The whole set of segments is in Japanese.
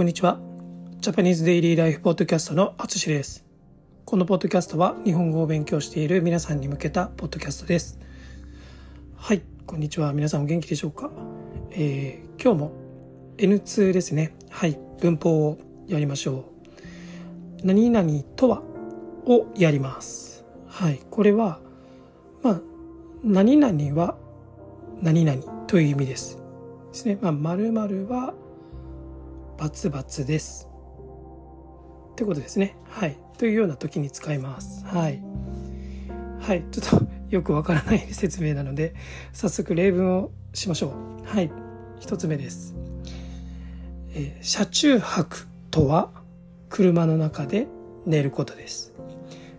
こんにちは。ジャパニーズデイリーライフポッドキャストのあつしです。このポッドキャストは日本語を勉強している皆さんに向けたポッドキャストです。はい、こんにちは。皆さんお元気でしょうか、えー、今日も N2 ですね。はい、文法をやりましょう。何々とは？をやります。はい、これは、まあ、何々は何々という意味です。ですね。まあ、〇〇はバツバツです。ってことですね。はい。というような時に使います。はい。はい。ちょっとよくわからない説明なので、早速例文をしましょう。はい。一つ目です。えー、車中泊とは車の中で寝ることです。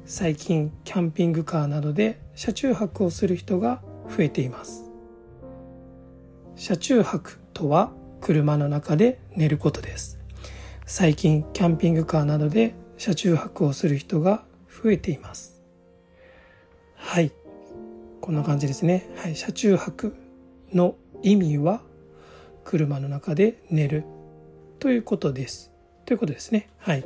最近キャンピングカーなどで車中泊をする人が増えています。車中泊とは車の中で寝ることです。最近キャンピングカーなどで車中泊をする人が増えています。はい。こんな感じですね。はい。車中泊の意味は車の中で寝るということです。ということですね。はい。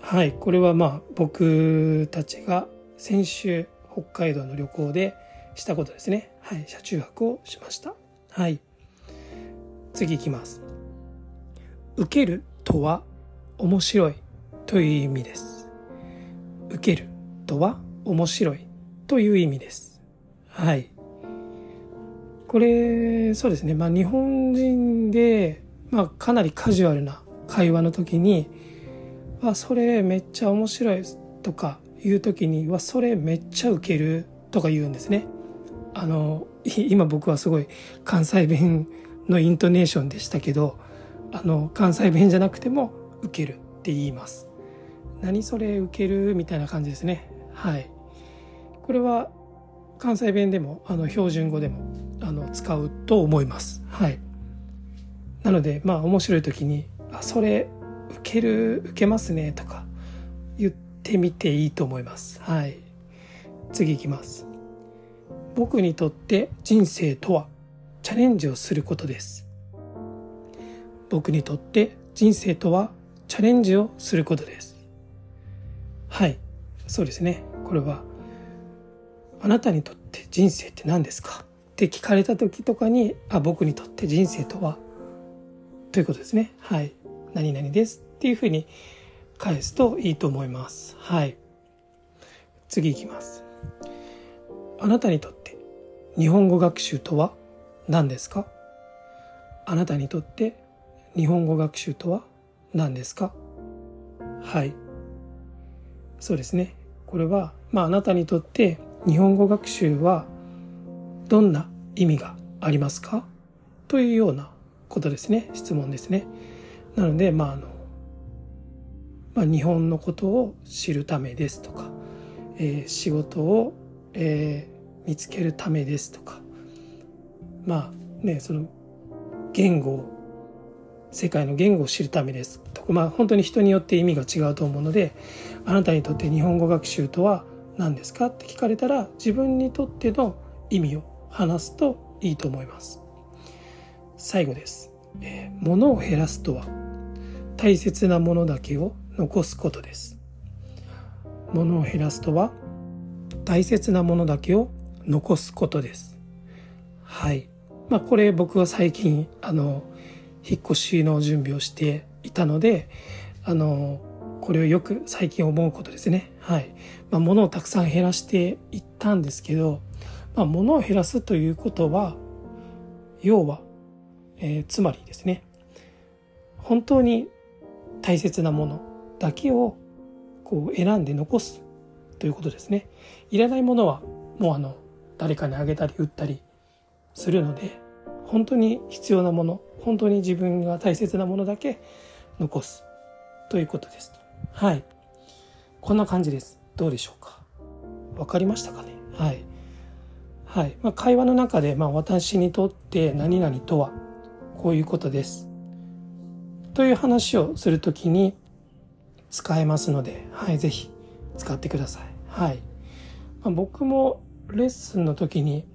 はい。これはまあ僕たちが先週北海道の旅行でしたことですね。はい。車中泊をしました。はい。次いきます。受けるとは面白いという意味です。受けるとは面白いという意味です。はい。これ、そうですね。まあ日本人で、まあかなりカジュアルな会話の時に、あ、それめっちゃ面白いとか言う時に、わ、それめっちゃ受けるとか言うんですね。あの、今僕はすごい関西弁のイントネーションでしたけどあの関西弁じゃなくても「受ける」って言います。何それ受けるみたいな感じですね。はい。これは関西弁でもあの標準語でもあの使うと思います。はい。なのでまあ面白い時に「あそれ受ける受けますね」とか言ってみていいと思います。はい。次いきます。僕にとって人生とはチャレンジをすることです。僕にとって人生とはチャレンジをすることです。はい、そうですね。これは、あなたにとって人生って何ですか？って聞かれた時とかに、あ、僕にとって人生とは、ということですね。はい。何々ですっていうふうに返すといいと思います。はい。次いきます。あなたにとって日本語学習とは？何ですか？あなたにとって日本語学習とは何ですか？はい。そうですね。これはまああなたにとって日本語学習はどんな意味がありますか？というようなことですね。質問ですね。なのでまああの、まあ、日本のことを知るためですとか、えー、仕事を、えー、見つけるためですとかまあねその言語世界の言語を知るためです。とかまあ本当に人によって意味が違うと思うのであなたにとって日本語学習とは何ですかって聞かれたら自分にとっての意味を話すといいと思います。最後です、えー、物を減らすとは大切なものだけを残すことです。物を減らすとは大切なものだけを残すことです。はい。まあ、これ僕は最近あの引っ越しの準備をしていたのであのこれをよく最近思うことですね。はい。まあ、物をたくさん減らしていったんですけど、まあ、物を減らすということは、要は、えー、つまりですね、本当に大切なものだけをこう選んで残すということですね。いらないものはもうあの、誰かにあげたり売ったりするので本当に必要なもの本当に自分が大切なものだけ残すということですはい。こんな感じです。どうでしょうか？わかりましたかね？はい。はい、まあ、会話の中で、まあ、私にとって何々とはこういうことです。という話をするときに使えますので、はい、ぜひ使ってください。はい。まあ、僕もレッスンの時に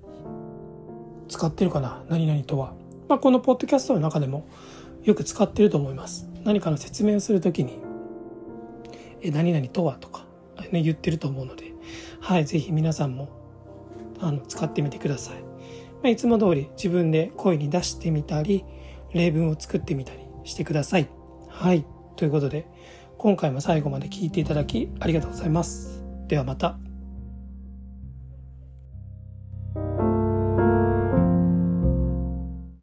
使ってるかな？何々とは。まあ、このポッドキャストの中でもよく使ってると思います何かの説明をするときに「え何々とは?」とか、ね、言ってると思うのではい是非皆さんもあの使ってみてください、まあ、いつも通り自分で声に出してみたり例文を作ってみたりしてくださいはいということで今回も最後まで聞いていただきありがとうございますではまた。